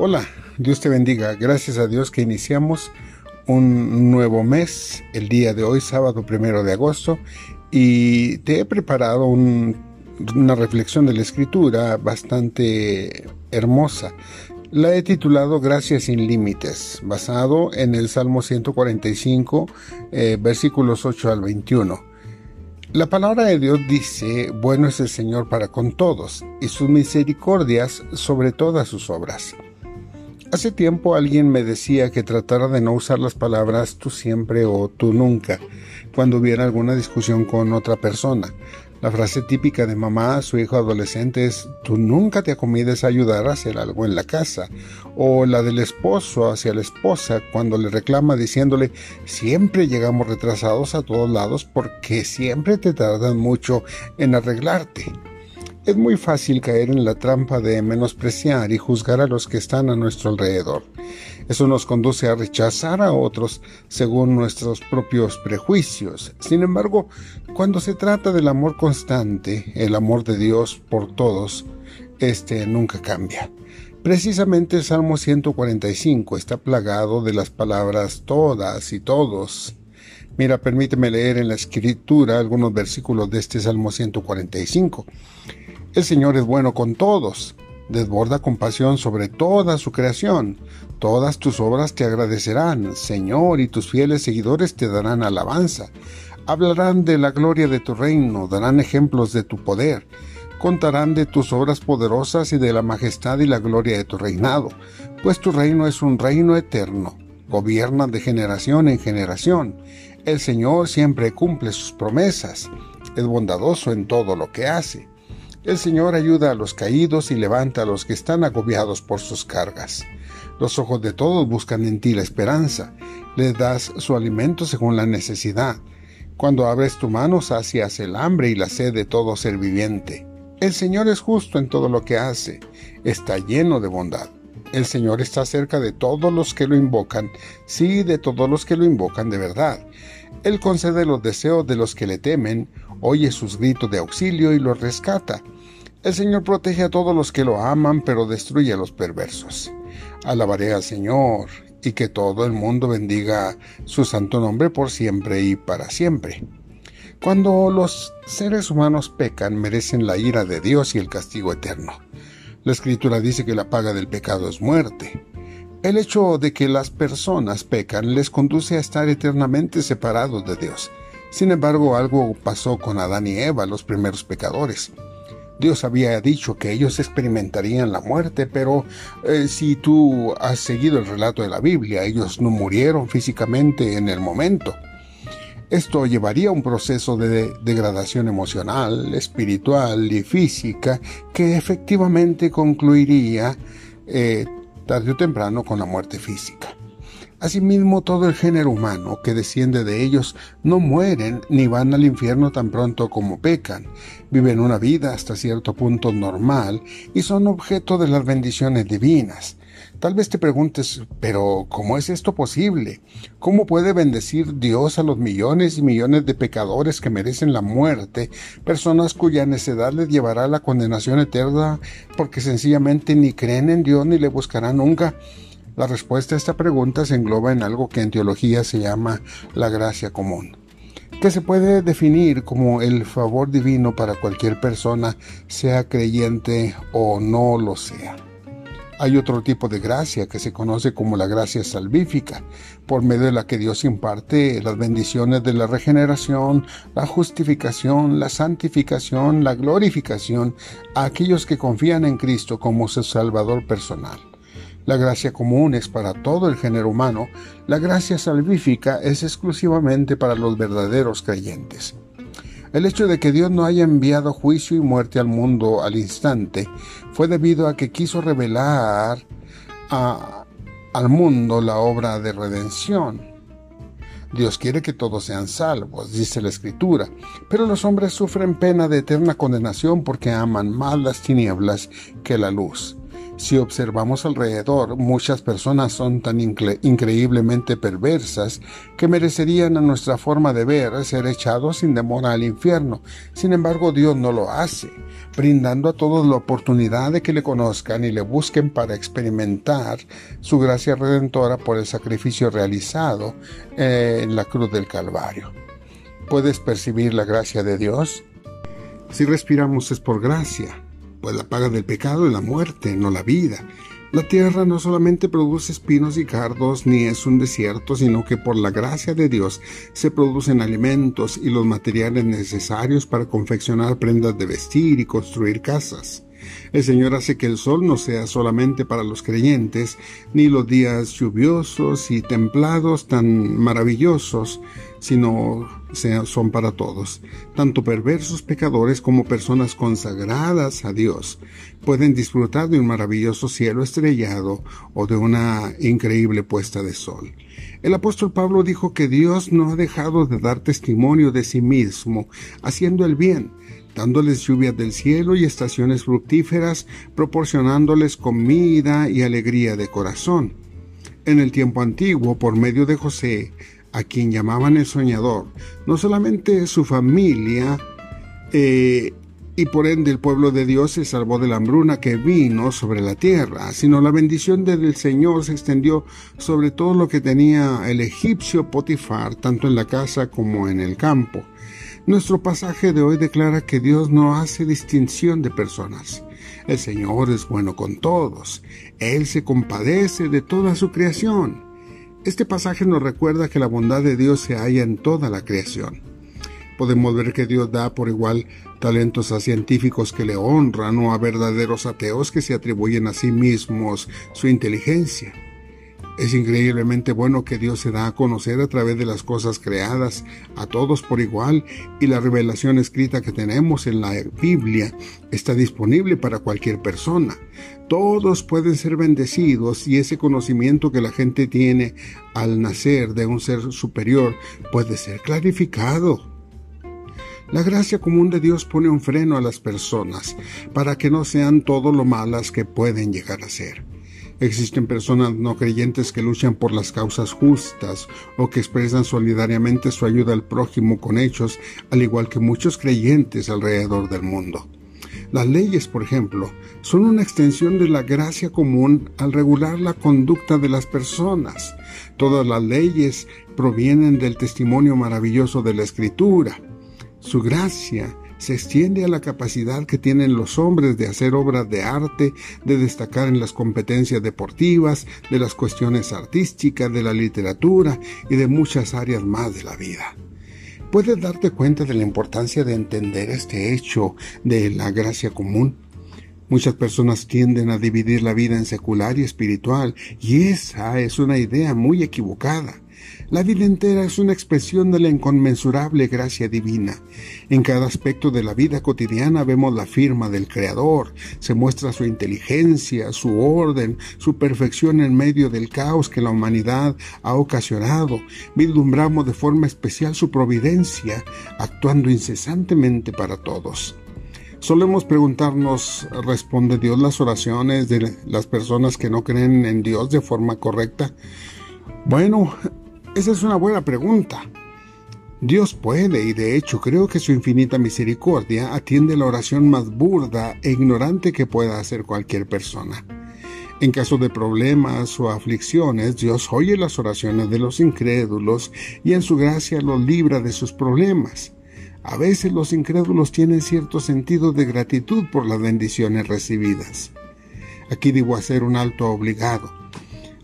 Hola, Dios te bendiga. Gracias a Dios que iniciamos un nuevo mes, el día de hoy, sábado primero de agosto, y te he preparado una reflexión de la escritura bastante hermosa. La he titulado Gracias sin límites, basado en el Salmo 145, eh, versículos 8 al 21. La palabra de Dios dice, bueno es el Señor para con todos, y sus misericordias sobre todas sus obras. Hace tiempo alguien me decía que tratara de no usar las palabras tú siempre o tú nunca cuando hubiera alguna discusión con otra persona. La frase típica de mamá a su hijo adolescente es tú nunca te acomides a ayudar a hacer algo en la casa. O la del esposo hacia la esposa cuando le reclama diciéndole siempre llegamos retrasados a todos lados porque siempre te tardan mucho en arreglarte. Es muy fácil caer en la trampa de menospreciar y juzgar a los que están a nuestro alrededor. Eso nos conduce a rechazar a otros según nuestros propios prejuicios. Sin embargo, cuando se trata del amor constante, el amor de Dios por todos, este nunca cambia. Precisamente el Salmo 145 está plagado de las palabras todas y todos. Mira, permíteme leer en la escritura algunos versículos de este Salmo 145. El Señor es bueno con todos, desborda compasión sobre toda su creación. Todas tus obras te agradecerán, Señor, y tus fieles seguidores te darán alabanza. Hablarán de la gloria de tu reino, darán ejemplos de tu poder, contarán de tus obras poderosas y de la majestad y la gloria de tu reinado, pues tu reino es un reino eterno, gobierna de generación en generación. El Señor siempre cumple sus promesas, es bondadoso en todo lo que hace. El Señor ayuda a los caídos y levanta a los que están agobiados por sus cargas. Los ojos de todos buscan en ti la esperanza. Les das su alimento según la necesidad. Cuando abres tu mano sacias el hambre y la sed de todo ser viviente. El Señor es justo en todo lo que hace. Está lleno de bondad. El Señor está cerca de todos los que lo invocan, sí, de todos los que lo invocan de verdad. Él concede los deseos de los que le temen, oye sus gritos de auxilio y los rescata. El Señor protege a todos los que lo aman, pero destruye a los perversos. Alabaré al Señor, y que todo el mundo bendiga su santo nombre por siempre y para siempre. Cuando los seres humanos pecan, merecen la ira de Dios y el castigo eterno. La Escritura dice que la paga del pecado es muerte. El hecho de que las personas pecan les conduce a estar eternamente separados de Dios. Sin embargo, algo pasó con Adán y Eva, los primeros pecadores. Dios había dicho que ellos experimentarían la muerte, pero eh, si tú has seguido el relato de la Biblia, ellos no murieron físicamente en el momento. Esto llevaría a un proceso de degradación emocional, espiritual y física que efectivamente concluiría eh, tarde o temprano con la muerte física. Asimismo, todo el género humano que desciende de ellos no mueren ni van al infierno tan pronto como pecan. Viven una vida hasta cierto punto normal y son objeto de las bendiciones divinas. Tal vez te preguntes, pero ¿cómo es esto posible? ¿Cómo puede bendecir Dios a los millones y millones de pecadores que merecen la muerte, personas cuya necedad les llevará a la condenación eterna porque sencillamente ni creen en Dios ni le buscarán nunca? La respuesta a esta pregunta se engloba en algo que en teología se llama la gracia común, que se puede definir como el favor divino para cualquier persona, sea creyente o no lo sea. Hay otro tipo de gracia que se conoce como la gracia salvífica, por medio de la que Dios imparte las bendiciones de la regeneración, la justificación, la santificación, la glorificación a aquellos que confían en Cristo como su Salvador personal. La gracia común es para todo el género humano, la gracia salvífica es exclusivamente para los verdaderos creyentes. El hecho de que Dios no haya enviado juicio y muerte al mundo al instante fue debido a que quiso revelar al mundo la obra de redención. Dios quiere que todos sean salvos, dice la Escritura, pero los hombres sufren pena de eterna condenación porque aman más las tinieblas que la luz. Si observamos alrededor, muchas personas son tan increíblemente perversas que merecerían a nuestra forma de ver ser echados sin demora al infierno. Sin embargo, Dios no lo hace, brindando a todos la oportunidad de que le conozcan y le busquen para experimentar su gracia redentora por el sacrificio realizado eh, en la cruz del Calvario. ¿Puedes percibir la gracia de Dios? Si respiramos es por gracia pues la paga del pecado es la muerte, no la vida. La tierra no solamente produce espinos y cardos, ni es un desierto, sino que por la gracia de Dios se producen alimentos y los materiales necesarios para confeccionar prendas de vestir y construir casas. El Señor hace que el sol no sea solamente para los creyentes, ni los días lluviosos y templados tan maravillosos, sino son para todos. Tanto perversos pecadores como personas consagradas a Dios pueden disfrutar de un maravilloso cielo estrellado o de una increíble puesta de sol. El apóstol Pablo dijo que Dios no ha dejado de dar testimonio de sí mismo, haciendo el bien, dándoles lluvias del cielo y estaciones fructíferas, proporcionándoles comida y alegría de corazón. En el tiempo antiguo, por medio de José, a quien llamaban el soñador, no solamente su familia eh, y por ende el pueblo de Dios se salvó de la hambruna que vino sobre la tierra, sino la bendición del Señor se extendió sobre todo lo que tenía el egipcio Potifar, tanto en la casa como en el campo. Nuestro pasaje de hoy declara que Dios no hace distinción de personas. El Señor es bueno con todos. Él se compadece de toda su creación. Este pasaje nos recuerda que la bondad de Dios se halla en toda la creación. Podemos ver que Dios da por igual talentos a científicos que le honran o a verdaderos ateos que se atribuyen a sí mismos su inteligencia. Es increíblemente bueno que Dios se da a conocer a través de las cosas creadas a todos por igual y la revelación escrita que tenemos en la Biblia está disponible para cualquier persona. Todos pueden ser bendecidos y ese conocimiento que la gente tiene al nacer de un ser superior puede ser clarificado. La gracia común de Dios pone un freno a las personas para que no sean todo lo malas que pueden llegar a ser. Existen personas no creyentes que luchan por las causas justas o que expresan solidariamente su ayuda al prójimo con hechos, al igual que muchos creyentes alrededor del mundo. Las leyes, por ejemplo, son una extensión de la gracia común al regular la conducta de las personas. Todas las leyes provienen del testimonio maravilloso de la Escritura. Su gracia se extiende a la capacidad que tienen los hombres de hacer obras de arte, de destacar en las competencias deportivas, de las cuestiones artísticas, de la literatura y de muchas áreas más de la vida. ¿Puedes darte cuenta de la importancia de entender este hecho de la gracia común? Muchas personas tienden a dividir la vida en secular y espiritual, y esa es una idea muy equivocada. La vida entera es una expresión de la inconmensurable gracia divina. En cada aspecto de la vida cotidiana vemos la firma del Creador, se muestra su inteligencia, su orden, su perfección en medio del caos que la humanidad ha ocasionado. Vislumbramos de forma especial su providencia, actuando incesantemente para todos. Solemos preguntarnos, ¿responde Dios las oraciones de las personas que no creen en Dios de forma correcta? Bueno, esa es una buena pregunta. Dios puede y de hecho creo que su infinita misericordia atiende la oración más burda e ignorante que pueda hacer cualquier persona. En caso de problemas o aflicciones, Dios oye las oraciones de los incrédulos y en su gracia los libra de sus problemas. A veces los incrédulos tienen cierto sentido de gratitud por las bendiciones recibidas. Aquí debo hacer un alto obligado.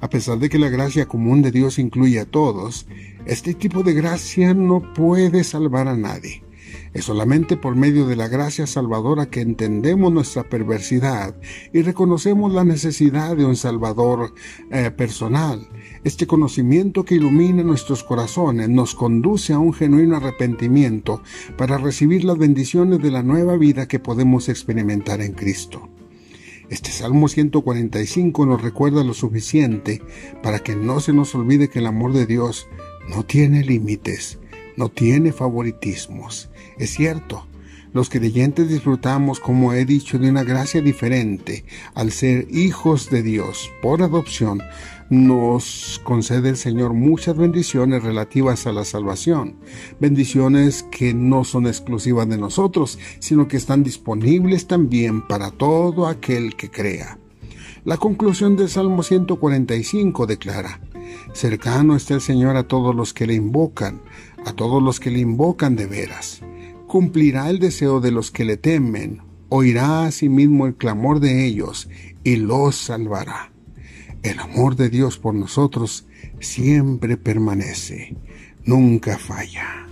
A pesar de que la gracia común de Dios incluye a todos, este tipo de gracia no puede salvar a nadie. Es solamente por medio de la gracia salvadora que entendemos nuestra perversidad y reconocemos la necesidad de un Salvador eh, personal. Este conocimiento que ilumina nuestros corazones nos conduce a un genuino arrepentimiento para recibir las bendiciones de la nueva vida que podemos experimentar en Cristo. Este Salmo 145 nos recuerda lo suficiente para que no se nos olvide que el amor de Dios no tiene límites, no tiene favoritismos. Es cierto, Los creyentes disfrutamos, como he dicho, de una gracia diferente al ser hijos de Dios por adopción. Nos concede el Señor muchas bendiciones relativas a la salvación, bendiciones que no son exclusivas de nosotros, sino que están disponibles también para todo aquel que crea. La conclusión del Salmo 145 declara, Cercano está el Señor a todos los que le invocan, a todos los que le invocan de veras cumplirá el deseo de los que le temen, oirá asimismo el clamor de ellos y los salvará. El amor de Dios por nosotros siempre permanece, nunca falla.